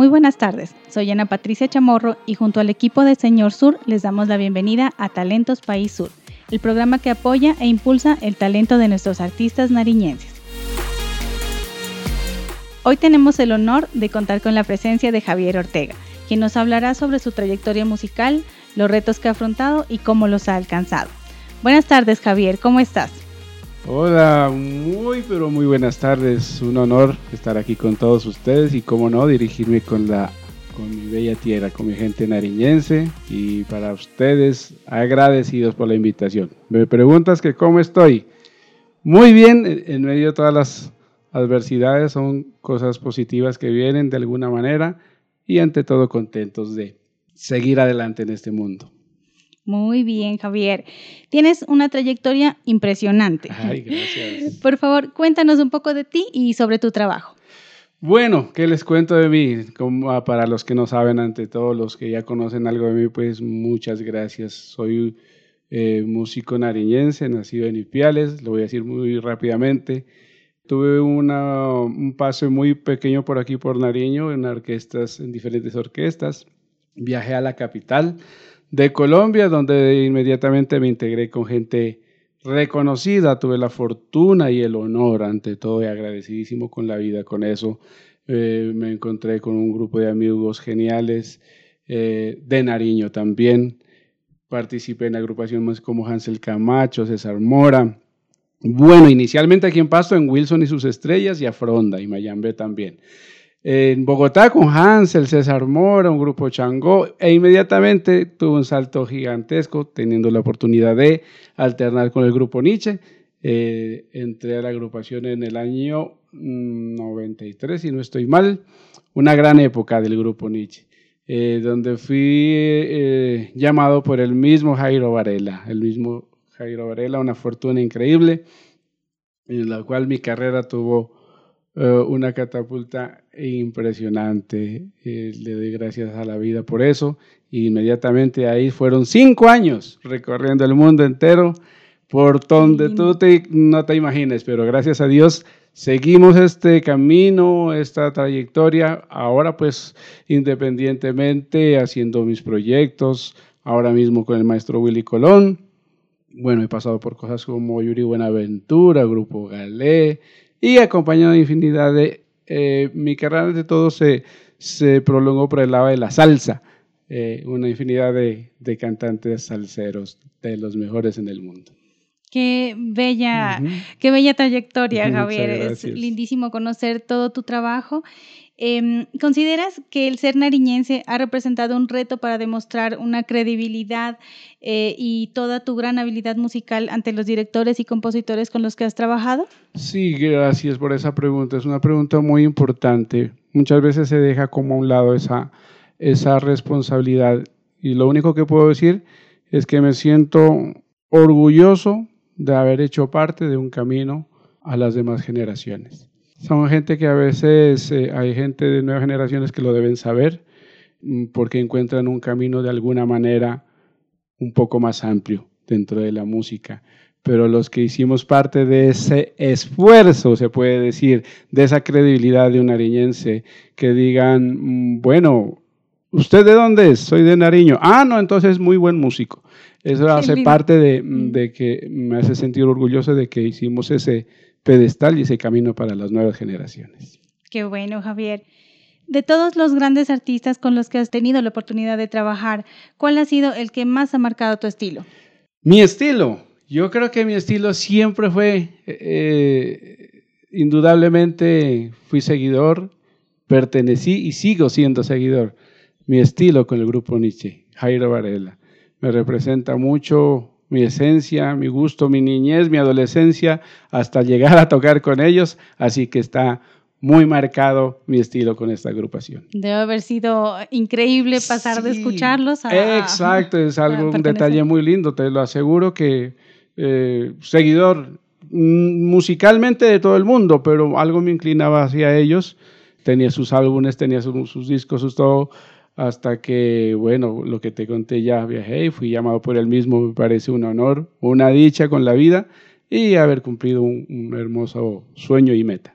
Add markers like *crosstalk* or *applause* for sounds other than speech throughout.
Muy buenas tardes, soy Ana Patricia Chamorro y junto al equipo de Señor Sur les damos la bienvenida a Talentos País Sur, el programa que apoya e impulsa el talento de nuestros artistas nariñenses. Hoy tenemos el honor de contar con la presencia de Javier Ortega, quien nos hablará sobre su trayectoria musical, los retos que ha afrontado y cómo los ha alcanzado. Buenas tardes Javier, ¿cómo estás? Hola, muy pero muy buenas tardes. Un honor estar aquí con todos ustedes y como no dirigirme con la con mi bella tierra, con mi gente nariñense y para ustedes agradecidos por la invitación. Me preguntas que cómo estoy. Muy bien, en medio de todas las adversidades son cosas positivas que vienen de alguna manera y ante todo contentos de seguir adelante en este mundo. Muy bien, Javier. Tienes una trayectoria impresionante. Ay, gracias. Por favor, cuéntanos un poco de ti y sobre tu trabajo. Bueno, ¿qué les cuento de mí? Como ah, para los que no saben, ante todo los que ya conocen algo de mí, pues muchas gracias. Soy eh, músico nariñense, nacido en Ipiales, lo voy a decir muy rápidamente. Tuve un paso muy pequeño por aquí, por Nariño, en orquestas, en diferentes orquestas. Viajé a la capital de Colombia, donde inmediatamente me integré con gente reconocida. Tuve la fortuna y el honor, ante todo, y agradecidísimo con la vida con eso. Eh, me encontré con un grupo de amigos geniales eh, de Nariño también. Participé en agrupaciones como Hansel Camacho, César Mora. Bueno, inicialmente aquí en Pasto, en Wilson y sus estrellas, y a Fronda y Mayambe también en Bogotá con Hansel, César Mora, un grupo Changó, e inmediatamente tuvo un salto gigantesco, teniendo la oportunidad de alternar con el grupo Nietzsche. Eh, entré a la agrupación en el año 93, mm, si no estoy mal, una gran época del grupo Nietzsche, eh, donde fui eh, llamado por el mismo Jairo Varela, el mismo Jairo Varela, una fortuna increíble, en la cual mi carrera tuvo eh, una catapulta impresionante. Eh, le doy gracias a la vida por eso. Y inmediatamente ahí fueron cinco años recorriendo el mundo entero por donde tú te, no te imagines, pero gracias a Dios seguimos este camino, esta trayectoria, ahora pues independientemente haciendo mis proyectos, ahora mismo con el maestro Willy Colón. Bueno, he pasado por cosas como Yuri Buenaventura, Grupo Galé, y acompañado de infinidad de... Eh, mi carrera de todo se, se prolongó por el lado de la salsa, eh, una infinidad de, de, cantantes salseros, de los mejores en el mundo. Qué bella, qué bella trayectoria, Javier. Es lindísimo conocer todo tu trabajo Em, ¿Consideras que el ser nariñense ha representado un reto para demostrar una credibilidad eh, y toda tu gran habilidad musical ante los directores y compositores con los que has trabajado? Sí, gracias por esa pregunta. Es una pregunta muy importante. Muchas veces se deja como a un lado esa, esa responsabilidad. Y lo único que puedo decir es que me siento orgulloso de haber hecho parte de un camino a las demás generaciones. Son gente que a veces eh, hay gente de nuevas generaciones que lo deben saber mm, porque encuentran un camino de alguna manera un poco más amplio dentro de la música. Pero los que hicimos parte de ese esfuerzo, se puede decir, de esa credibilidad de un nariñense, que digan, mm, bueno, ¿usted de dónde es? Soy de Nariño. Ah, no, entonces es muy buen músico. Eso hace parte de, de que me hace sentir orgulloso de que hicimos ese, pedestal y ese camino para las nuevas generaciones. Qué bueno, Javier. De todos los grandes artistas con los que has tenido la oportunidad de trabajar, ¿cuál ha sido el que más ha marcado tu estilo? Mi estilo. Yo creo que mi estilo siempre fue, eh, indudablemente fui seguidor, pertenecí y sigo siendo seguidor. Mi estilo con el grupo Nietzsche, Jairo Varela. Me representa mucho mi esencia, mi gusto, mi niñez, mi adolescencia, hasta llegar a tocar con ellos. Así que está muy marcado mi estilo con esta agrupación. Debe haber sido increíble pasar de escucharlos a... Exacto, es *laughs* algo, un detalle muy lindo, te lo aseguro que eh, seguidor mm, musicalmente de todo el mundo, pero algo me inclinaba hacia ellos. Tenía sus álbumes, tenía sus, sus discos, sus todo hasta que, bueno, lo que te conté ya, viajé y fui llamado por él mismo, me parece un honor, una dicha con la vida y haber cumplido un, hermoso sueño y meta.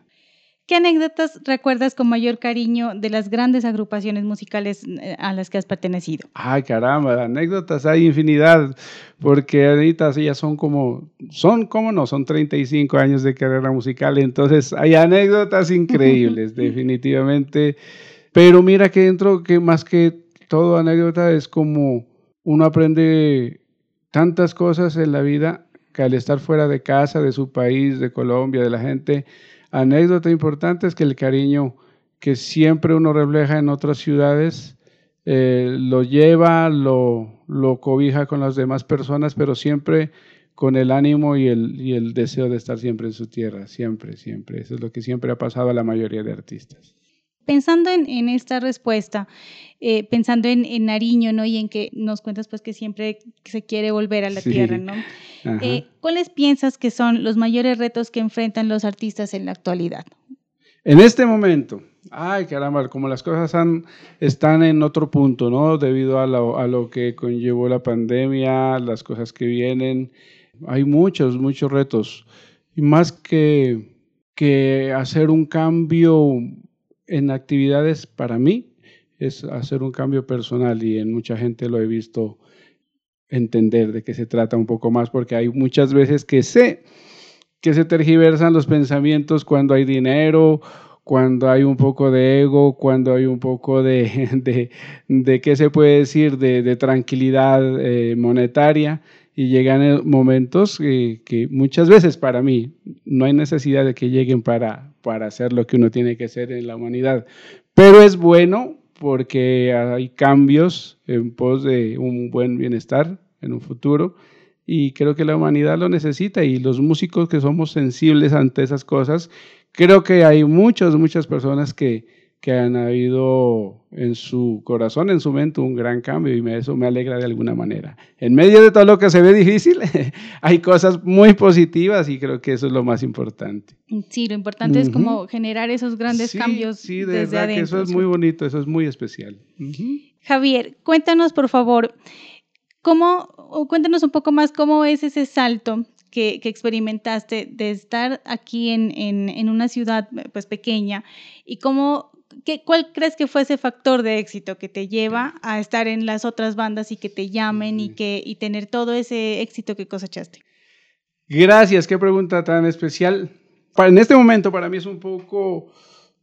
¿Qué anécdotas recuerdas con mayor cariño de las grandes agrupaciones musicales eh, a las que has pertenecido? Ay, caramba, anécdotas hay infinidad, porque ahorita ya son como, son como no, son 35 años de carrera musical, entonces hay anécdotas increíbles, *laughs* definitivamente. Pero mira que dentro, que más que todo anécdota es como uno aprende tantas cosas en la vida que al estar fuera de casa, de su país, de Colombia, de la gente, anécdota importante es que el cariño que siempre uno refleja en otras ciudades eh, lo lleva, lo, lo cobija con las demás personas, pero siempre con el ánimo y el, y el deseo de estar siempre en su tierra, siempre, siempre. Eso es lo que siempre ha pasado a la mayoría de artistas. Pensando en, esta respuesta, eh, pensando en, Nariño, ¿no? Y en que nos cuentas pues que siempre se quiere volver a la tierra, ¿no? Eh, ¿Cuáles piensas que son los mayores retos que enfrentan los artistas en la actualidad? En este momento, ay caramba, como las cosas han, están en otro punto, ¿no? Debido a lo, a lo que conllevó la pandemia, las cosas que vienen, hay muchos, muchos retos. Y más que, que hacer un cambio en actividades para mí es hacer un cambio personal y en mucha gente lo he visto entender de qué se trata un poco más porque hay muchas veces que sé que se tergiversan los pensamientos cuando hay dinero, cuando hay un poco de ego, cuando hay un poco de, *laughs* de, de ¿qué se puede decir?, de, de tranquilidad eh, monetaria y llegan momentos que muchas veces para mí no hay necesidad de que lleguen para, para hacer lo que uno tiene que hacer en la humanidad. Pero es bueno porque hay cambios en pos de un buen bienestar en un futuro y creo que la humanidad lo necesita y los músicos que somos sensibles ante esas cosas, creo que hay muchas, muchas personas que, que han habido en su corazón, en su mente, un gran cambio y eso me alegra de alguna manera. En medio de todo lo que se ve difícil, *laughs* hay cosas muy positivas y creo que eso es lo más importante. Sí, lo importante es como generar esos grandes cambios. Sí, de desde verdad que eso es muy bonito, eso es muy especial. Javier, cuéntanos por favor, cómo, cuéntanos un poco más cómo es ese salto que, experimentaste de estar aquí en, en, en, una ciudad pues pequeña y cómo ¿qué, ¿cuál crees que fue ese factor de éxito que te lleva a estar en las otras bandas y que te llamen y, que, y tener todo ese éxito que cosechaste? Gracias, qué pregunta tan especial. En este momento para mí es un poco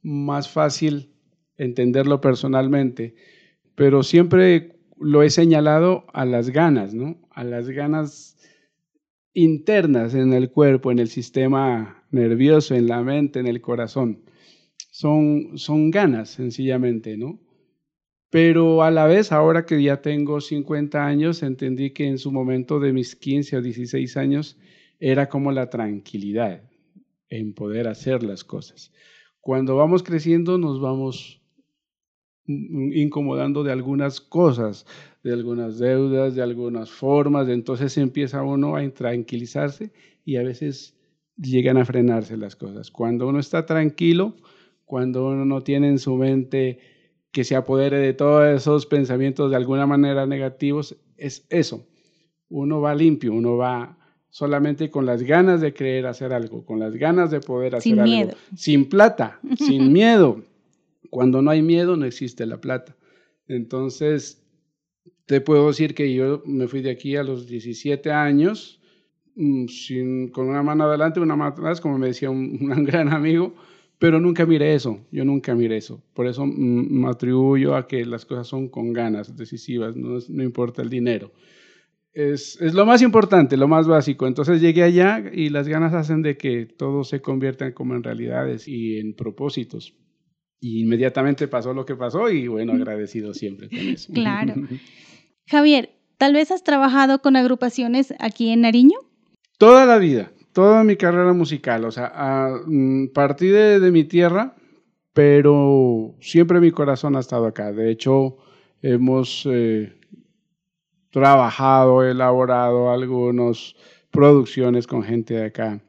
más fácil entenderlo personalmente, pero siempre lo he señalado a las ganas, ¿no? A las ganas internas en el cuerpo, en el sistema nervioso, en la mente, en el corazón son, son ganas, sencillamente, ¿no? Pero a la vez, ahora que ya tengo 50 años, entendí que en su momento de mis 15 o 16 años era como la tranquilidad en poder hacer las cosas. Cuando vamos creciendo nos vamos incomodando de algunas cosas, de algunas deudas, de algunas formas, entonces empieza uno a tranquilizarse y a veces llegan a frenarse las cosas. Cuando uno está tranquilo, cuando uno no tiene en su mente que se apodere de todos esos pensamientos de alguna manera negativos, es eso. Uno va limpio, uno va solamente con las ganas de creer hacer algo, con las ganas de poder hacer sin algo. Miedo. Sin plata, *laughs* sin miedo. Cuando no hay miedo, no existe la plata. Entonces, te puedo decir que yo me fui de aquí a los 17 años, mm, sin, con una mano adelante, una mano atrás, como me decía un, *laughs* un gran amigo, pero nunca miré eso, yo nunca miré eso. Por eso me atribuyo a que las cosas son con ganas, decisivas, no, no importa el dinero. Es, es, lo más importante, lo más básico. Entonces llegué allá y las ganas hacen de que todo se convierta como en realidades y en propósitos. Y inmediatamente pasó lo que pasó y bueno, agradecido siempre con eso. *laughs* Claro. *laughs* Javier, ¿tal vez has trabajado con agrupaciones aquí en Nariño? Toda la vida, toda mi carrera musical, o sea, a, mm, partí de, mi tierra, pero siempre mi corazón ha estado acá. De hecho, hemos eh, trabajado, elaborado algunas producciones con gente de acá.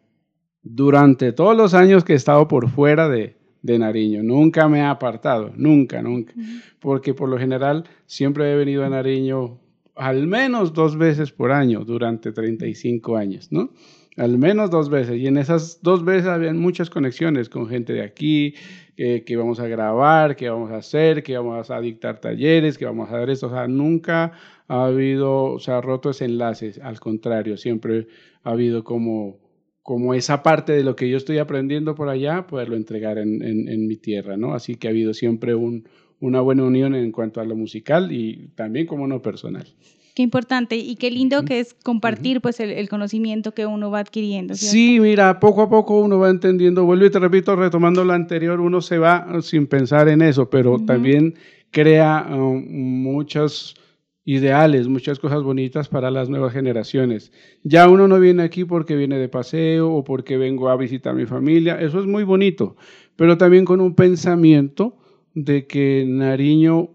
Durante todos los años que he estado por fuera de, de Nariño, nunca me he apartado, nunca, nunca, porque por lo general siempre he venido a Nariño al menos dos veces por año durante 35 años, ¿no? Al menos dos veces. Y en esas dos veces habían muchas conexiones con gente de aquí, que vamos a grabar, que vamos a hacer, que vamos a dictar talleres, que vamos a dar esto. O sea, nunca ha habido, o sea, roto ese enlace. Al contrario, siempre ha habido como, como esa parte de lo que yo estoy aprendiendo por allá, poderlo entregar en, en, mi tierra, ¿no? Así que ha habido siempre un, una buena unión en cuanto a lo musical y también como no personal. Qué importante y qué lindo que es compartir pues el, conocimiento que uno va adquiriendo. Sí, mira, poco a poco uno va entendiendo, vuelvo y te repito, retomando lo anterior, uno se va sin pensar en eso, pero también crea um, muchos ideales, muchas cosas bonitas para las nuevas generaciones. Ya uno no viene aquí porque viene de paseo o porque vengo a visitar a mi familia, eso es muy bonito, pero también con un pensamiento de que Nariño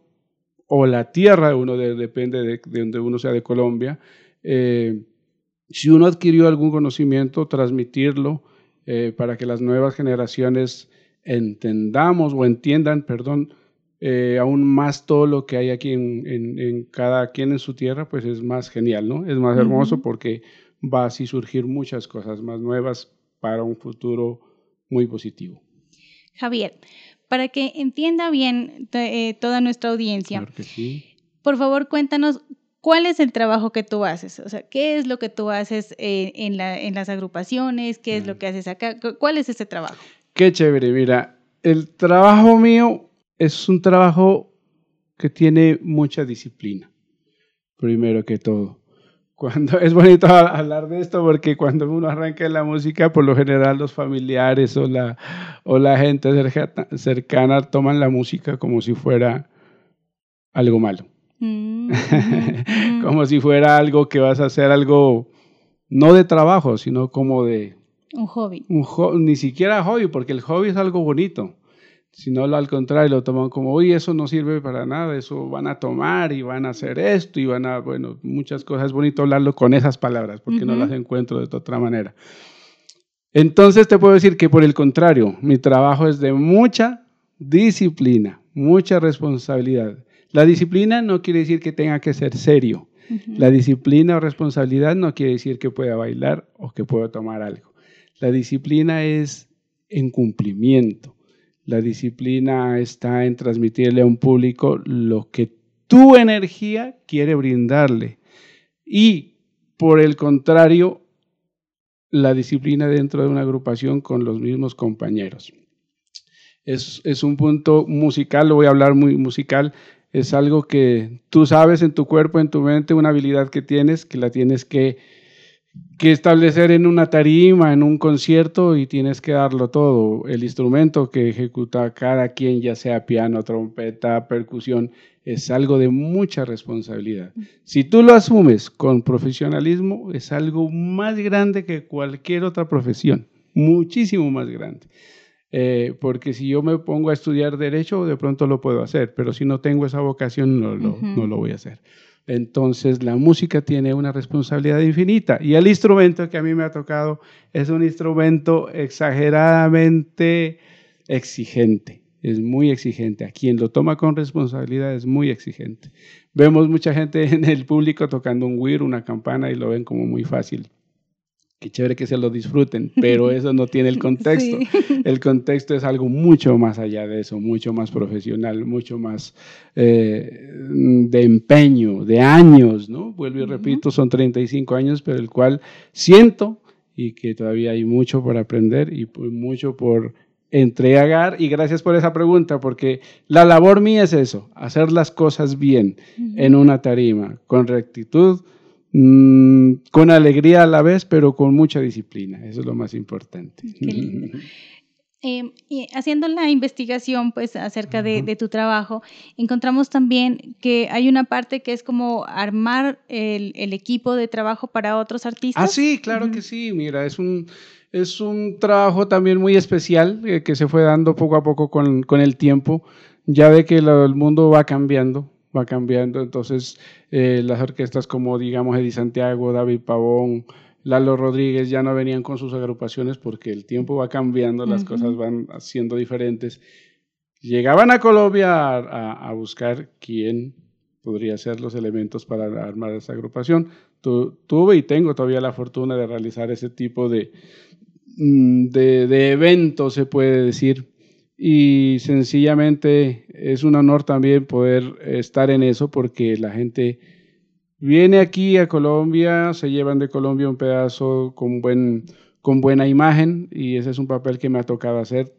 o la tierra, uno depende de, donde uno sea de Colombia, eh, si uno adquirió algún conocimiento, transmitirlo eh, para que las nuevas generaciones entendamos o entiendan, perdón, eh, aún más todo lo que hay aquí en, cada quien en su tierra, pues es más genial, ¿no? Es más hermoso porque va así surgir muchas cosas más nuevas para un futuro muy positivo. Javier, para que entienda bien eh, toda nuestra audiencia, por favor cuéntanos cuál es el trabajo que tú haces, o sea, qué es lo que tú haces eh, en, la, en, las agrupaciones, qué es lo que haces acá, cuál es ese trabajo. Qué chévere, mira, el trabajo mío es un trabajo que tiene mucha disciplina, primero que todo cuando es bonito hablar de esto porque cuando uno arranca la música, por lo general los familiares o la, o la gente cercana, toman la música como si fuera algo malo. Mm, *laughs* como si fuera algo que vas a hacer algo no de trabajo, sino como de... Un hobby. Un ni siquiera hobby, porque el hobby es algo bonito sino al contrario, lo toman como, oye, eso no sirve para nada, eso van a tomar y van a hacer esto y van a, bueno, muchas cosas. Es bonito hablarlo con esas palabras porque no las encuentro de otra manera. Entonces te puedo decir que por el contrario, mi trabajo es de mucha disciplina, mucha responsabilidad. La disciplina no quiere decir que tenga que ser serio. La disciplina o responsabilidad no quiere decir que pueda bailar o que pueda tomar algo. La disciplina es en cumplimiento la disciplina está en transmitirle a un público lo que tu energía quiere brindarle. Y por el contrario, la disciplina dentro de una agrupación con los mismos compañeros. Es, un punto musical, lo voy a hablar muy musical, es algo que tú sabes en tu cuerpo, en tu mente, una habilidad que tienes, que la tienes que que establecer en una tarima, en un concierto y tienes que darlo todo. El instrumento que ejecuta cada quien, ya sea piano, trompeta, percusión, es algo de mucha responsabilidad. Si tú lo asumes con profesionalismo, es algo más grande que cualquier otra profesión, muchísimo más grande. Eh, porque si yo me pongo a estudiar derecho, de pronto lo puedo hacer, pero si no tengo esa vocación, no no lo voy a hacer. Entonces la música tiene una responsabilidad infinita y el instrumento que a mí me ha tocado es un instrumento exageradamente exigente, es muy exigente. A quien lo toma con responsabilidad es muy exigente. Vemos mucha gente *laughs* en el público tocando un güiro, una campana y lo ven como muy fácil qué chévere que se lo disfruten, *laughs* pero eso no tiene el contexto. El contexto es algo mucho más allá de eso, mucho más profesional, mucho más eh, de empeño, de años, ¿no? Vuelvo y repito, son 35 años, pero el cual siento y que todavía hay mucho por aprender y mucho por entregar. Y gracias por esa pregunta, porque la labor mía es eso, hacer las cosas bien en una tarima, con rectitud, Mm, con alegría a la vez, pero con mucha disciplina. Eso es lo más importante. Em, haciendo la investigación pues acerca de, tu trabajo, encontramos también que hay una parte que es como armar el, equipo de trabajo para otros artistas. Ah, sí, claro que sí. Mira, es un, es un trabajo también muy especial eh, que se fue dando poco a poco con, con el tiempo. Ya ve que el mundo va cambiando, va cambiando. Entonces, eh, las orquestas como, digamos, Eddie Santiago, David Pavón, Lalo Rodríguez ya no venían con sus agrupaciones porque el tiempo va cambiando, las cosas van siendo diferentes. Llegaban a Colombia a, buscar quién podría ser los elementos para armar esa agrupación. tuve y tengo todavía la fortuna de realizar ese tipo de, mm, de, de eventos, se puede decir, y sencillamente es un honor también poder estar en eso porque la gente viene aquí a Colombia, se llevan de Colombia un pedazo con, buen, con buena imagen y ese es un papel que me ha tocado hacer,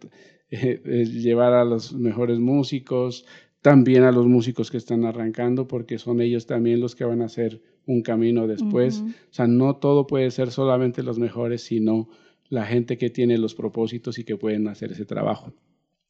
*laughs* llevar a los mejores músicos, también a los músicos que están arrancando porque son ellos también los que van a hacer un camino después. O sea, no todo puede ser solamente los mejores, sino la gente que tiene los propósitos y que pueden hacer ese trabajo.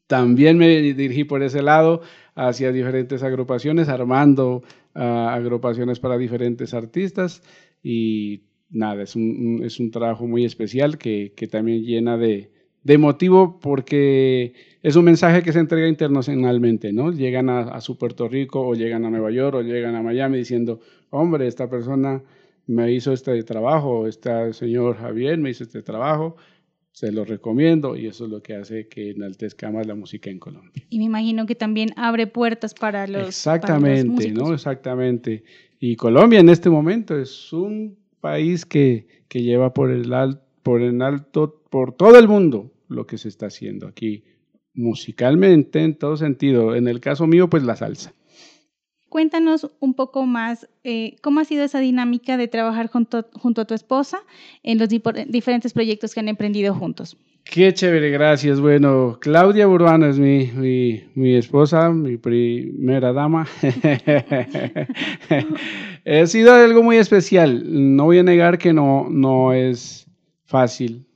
También me dirigí por ese lado hacia diferentes agrupaciones, armando ah, agrupaciones para diferentes artistas y nada, es un, es un trabajo muy especial que, que también llena de, de, motivo porque es un mensaje que se entrega internacionalmente, ¿no? Llegan a, a, su Puerto Rico o llegan a Nueva York o llegan a Miami diciendo, hombre, esta persona me hizo este trabajo, este señor Javier me hizo este trabajo se lo recomiendo y eso es lo que hace que enaltezca más la música en Colombia. Y me imagino que también abre puertas para los Exactamente, ¿no? Exactamente. Y Colombia en este momento es un país que, que lleva por el, por el alto, por todo el mundo lo que se está haciendo aquí musicalmente en todo sentido. En el caso mío, pues la salsa. Cuéntanos un poco más eh, cómo ha sido esa dinámica de trabajar junto, junto a tu esposa en los diferentes proyectos que han emprendido juntos. Qué chévere, gracias. Bueno, Claudia Urbano es mi, mi, esposa, mi primera dama. *laughs* ha sido algo muy especial. No voy a negar que no, no es fácil.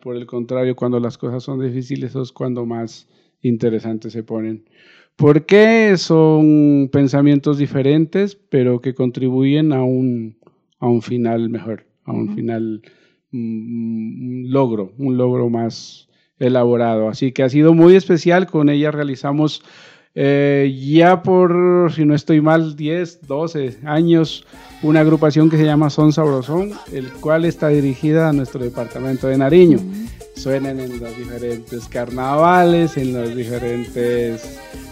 por el contrario, cuando las cosas son difíciles, es cuando más interesantes se ponen. ¿Por qué son pensamientos diferentes, pero que contribuyen a un, a un final mejor, a un final un logro, un logro más elaborado? Así que ha sido muy especial. Con ella realizamos eh, ya por, si no estoy mal, 10, 12 años, una agrupación que se llama Son Sabrosón, el cual está dirigida a nuestro departamento de Nariño. Suenan en los diferentes carnavales, en las diferentes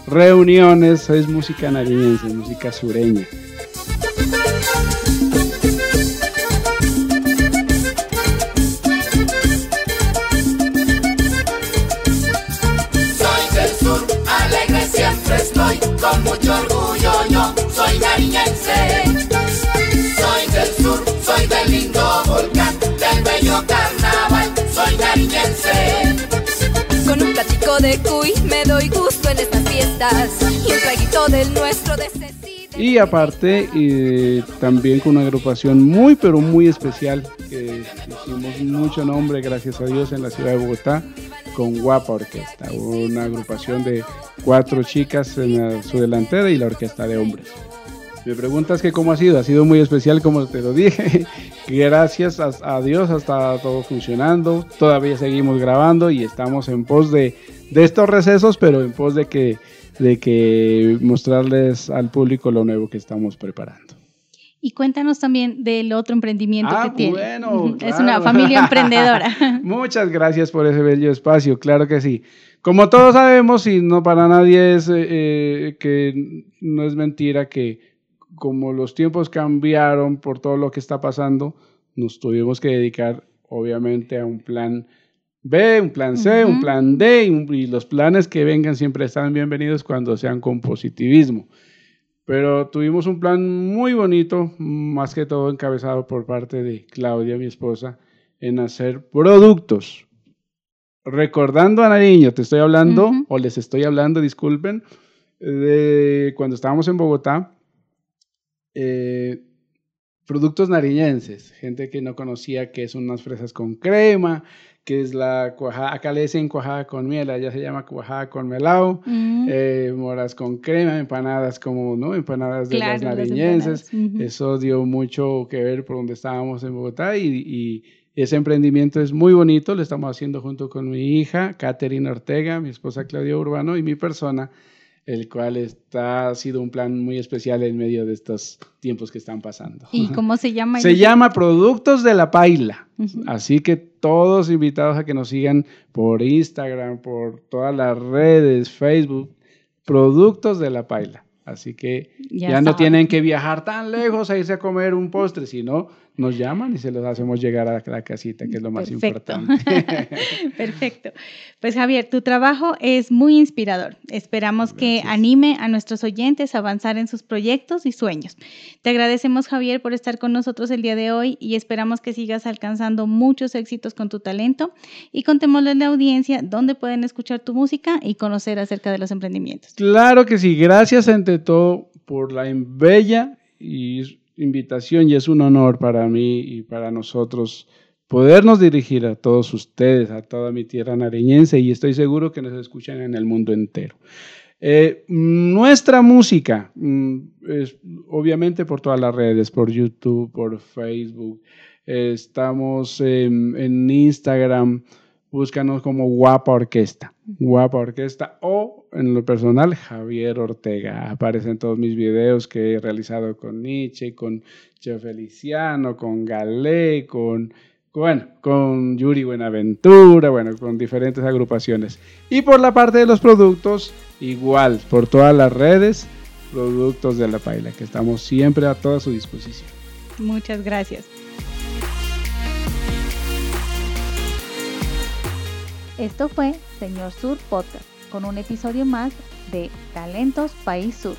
reuniones, es música nariñense, música sureña. Soy del sur, alegre siempre estoy, con mucho orgullo yo soy nariñense. Y aparte, eh, también con una agrupación muy, pero muy especial, que hicimos mucho nombre, gracias a Dios, en la ciudad de Bogotá, con Guapa Orquesta, una agrupación de cuatro chicas en su delantera y la orquesta de hombres. Me preguntas que cómo ha sido, ha sido muy especial como te lo dije. *laughs* Gracias a, Dios está todo funcionando. Todavía seguimos grabando y estamos en pos de, de estos recesos, pero en pos de que, de que mostrarles al público lo nuevo que estamos preparando. Y cuéntanos también del otro emprendimiento ah, que tiene. Bueno, es una familia *laughs* emprendedora. *laughs* Muchas gracias por ese bello espacio, claro que sí. Como todos sabemos, y no para nadie es eh, eh, que no es mentira que como los tiempos cambiaron por todo lo que está pasando, nos tuvimos que dedicar obviamente a un plan B, un plan C, un plan D y, los planes que vengan siempre están bienvenidos cuando sean con positivismo. Pero tuvimos un plan muy bonito, más que todo encabezado por parte de Claudia, mi esposa, en hacer productos. Recordando a Nariño, te estoy hablando, o les estoy hablando, disculpen, de cuando estábamos en Bogotá, eh, productos nariñenses, gente que no conocía que son unas fresas con crema, que es la cuajada, acá le dicen cuajada con miel, allá se llama cuajada con melao, mm. eh, moras con crema, empanadas como, ¿no? Empanadas de las nariñenses. Eso dio mucho que ver por donde estábamos en Bogotá y, y, ese emprendimiento es muy bonito, lo estamos haciendo junto con mi hija, Catherine Ortega, mi esposa Claudia Urbano y mi persona, el cual está, ha sido un plan muy especial en medio de estos tiempos que están pasando. ¿Y cómo se llama? Se llama Productos de la Paila. Así que todos invitados a que nos sigan por Instagram, por todas las redes, Facebook, Productos de la Paila. Así que ya, no tienen que viajar tan lejos a irse a comer un postre, sino nos llaman y se los hacemos llegar a la casita, que es lo más importante. *laughs* *laughs* Perfecto. Pues Javier, tu trabajo es muy inspirador. Esperamos que anime a nuestros oyentes a avanzar en sus proyectos y sueños. Te agradecemos, Javier, por estar con nosotros el día de hoy y esperamos que sigas alcanzando muchos éxitos con tu talento y contémosle a la audiencia dónde pueden escuchar tu música y conocer acerca de los emprendimientos. Claro que sí. Gracias ante todo por la bella y invitación y es un honor para mí y para nosotros podernos dirigir a todos ustedes, a toda mi tierra nariñense y estoy seguro que nos escuchan en el mundo entero. Eh, nuestra música, mm, es, obviamente por todas las redes, por YouTube, por Facebook, estamos en Instagram, búscanos como Guapa Orquesta, Guapa Orquesta o en lo personal Javier Ortega. Aparecen todos mis videos que he realizado con Nietzsche, con Cheo Feliciano, con Galé, con, bueno, con Yuri Buenaventura, bueno, con diferentes agrupaciones. Y por la parte de los productos, igual, por todas las redes, productos de la paila, que estamos siempre a toda su disposición. Muchas gracias. Esto fue Señor Sur Podcast, con un episodio más de Talentos País Sur.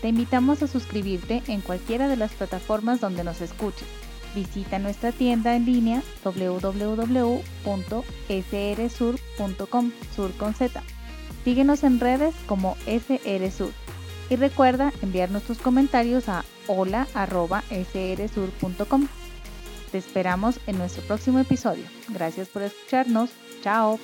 Te invitamos a suscribirte en cualquiera de las plataformas donde nos escuches. Visita nuestra tienda en línea www.srsur.com, sur con Z. Síguenos en redes como SRSur y recuerda enviarnos tus comentarios a hola.srsur.com. Te esperamos en nuestro próximo episodio. Gracias por escucharnos. 加油！